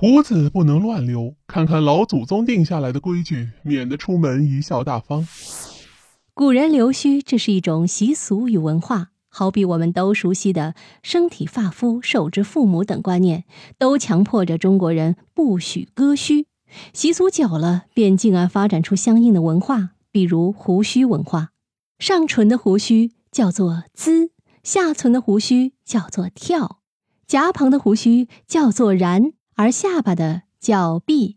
胡子不能乱留，看看老祖宗定下来的规矩，免得出门贻笑大方。古人留须，这是一种习俗与文化，好比我们都熟悉的“身体发肤受之父母”等观念，都强迫着中国人不许割须。习俗久了，便进而发展出相应的文化，比如胡须文化。上唇的胡须叫做“滋”，下唇的胡须叫做“跳”，颊旁的胡须叫做“髯”。而下巴的叫臂。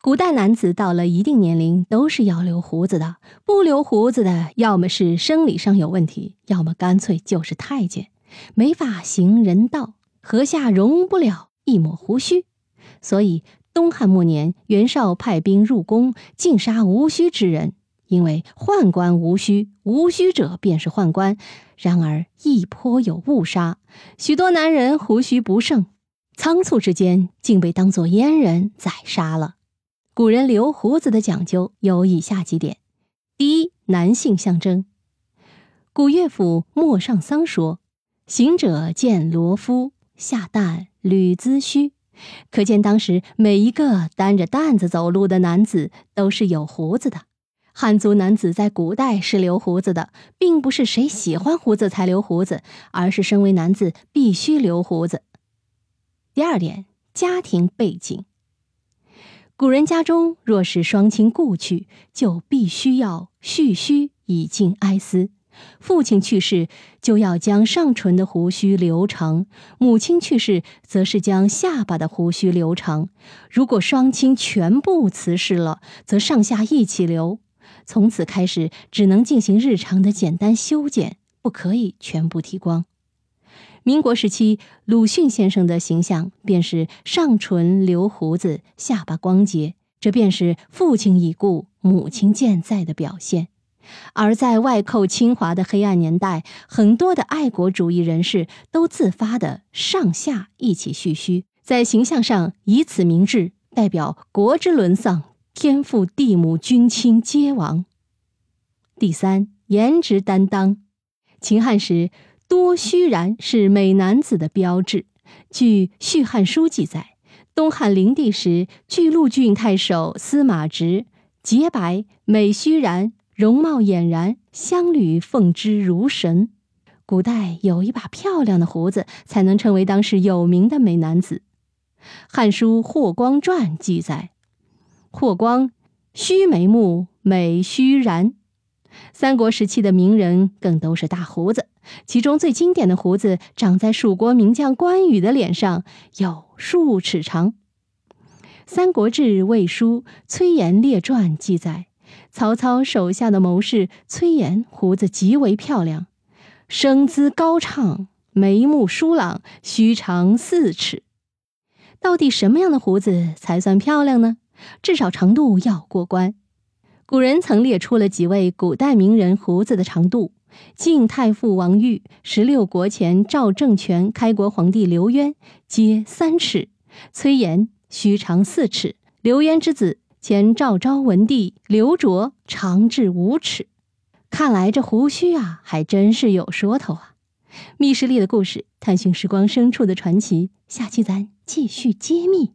古代男子到了一定年龄都是要留胡子的，不留胡子的，要么是生理上有问题，要么干脆就是太监，没法行人道，麾下容不了一抹胡须。所以东汉末年，袁绍派兵入宫，尽杀无须之人，因为宦官无须，无须者便是宦官。然而亦颇有误杀，许多男人胡须不胜。仓促之间，竟被当作阉人宰杀了。古人留胡子的讲究有以下几点：第一，男性象征。古乐府《陌上桑》说：“行者见罗夫，下担履髭须。”可见当时每一个担着担子走路的男子都是有胡子的。汉族男子在古代是留胡子的，并不是谁喜欢胡子才留胡子，而是身为男子必须留胡子。第二点，家庭背景。古人家中若是双亲故去，就必须要蓄须以尽哀思；父亲去世，就要将上唇的胡须留长；母亲去世，则是将下巴的胡须留长。如果双亲全部辞世了，则上下一起留。从此开始，只能进行日常的简单修剪，不可以全部剃光。民国时期，鲁迅先生的形象便是上唇留胡子，下巴光洁，这便是父亲已故，母亲健在的表现。而在外寇侵华的黑暗年代，很多的爱国主义人士都自发的上下一起蓄须，在形象上以此明志，代表国之沦丧，天父地母君亲皆亡。第三，颜值担当，秦汉时。多须髯是美男子的标志。据《续汉书》记载，东汉灵帝时，巨鹿郡太守司马直洁白美须髯，容貌俨然，乡侣奉之如神。古代有一把漂亮的胡子，才能成为当时有名的美男子。《汉书·霍光传》记载，霍光须眉目，美须髯。三国时期的名人更都是大胡子。其中最经典的胡子长在蜀国名将关羽的脸上，有数尺长。《三国志·魏书·崔琰列传》记载，曹操手下的谋士崔琰胡子极为漂亮，声姿高畅，眉目疏朗，须长四尺。到底什么样的胡子才算漂亮呢？至少长度要过关。古人曾列出了几位古代名人胡子的长度。晋太傅王玉、十六国前赵正权、开国皇帝刘渊皆三尺，崔琰须长四尺。刘渊之子前赵昭文帝刘卓长至五尺。看来这胡须啊，还真是有说头啊！密室里的故事，探寻时光深处的传奇，下期咱继续揭秘。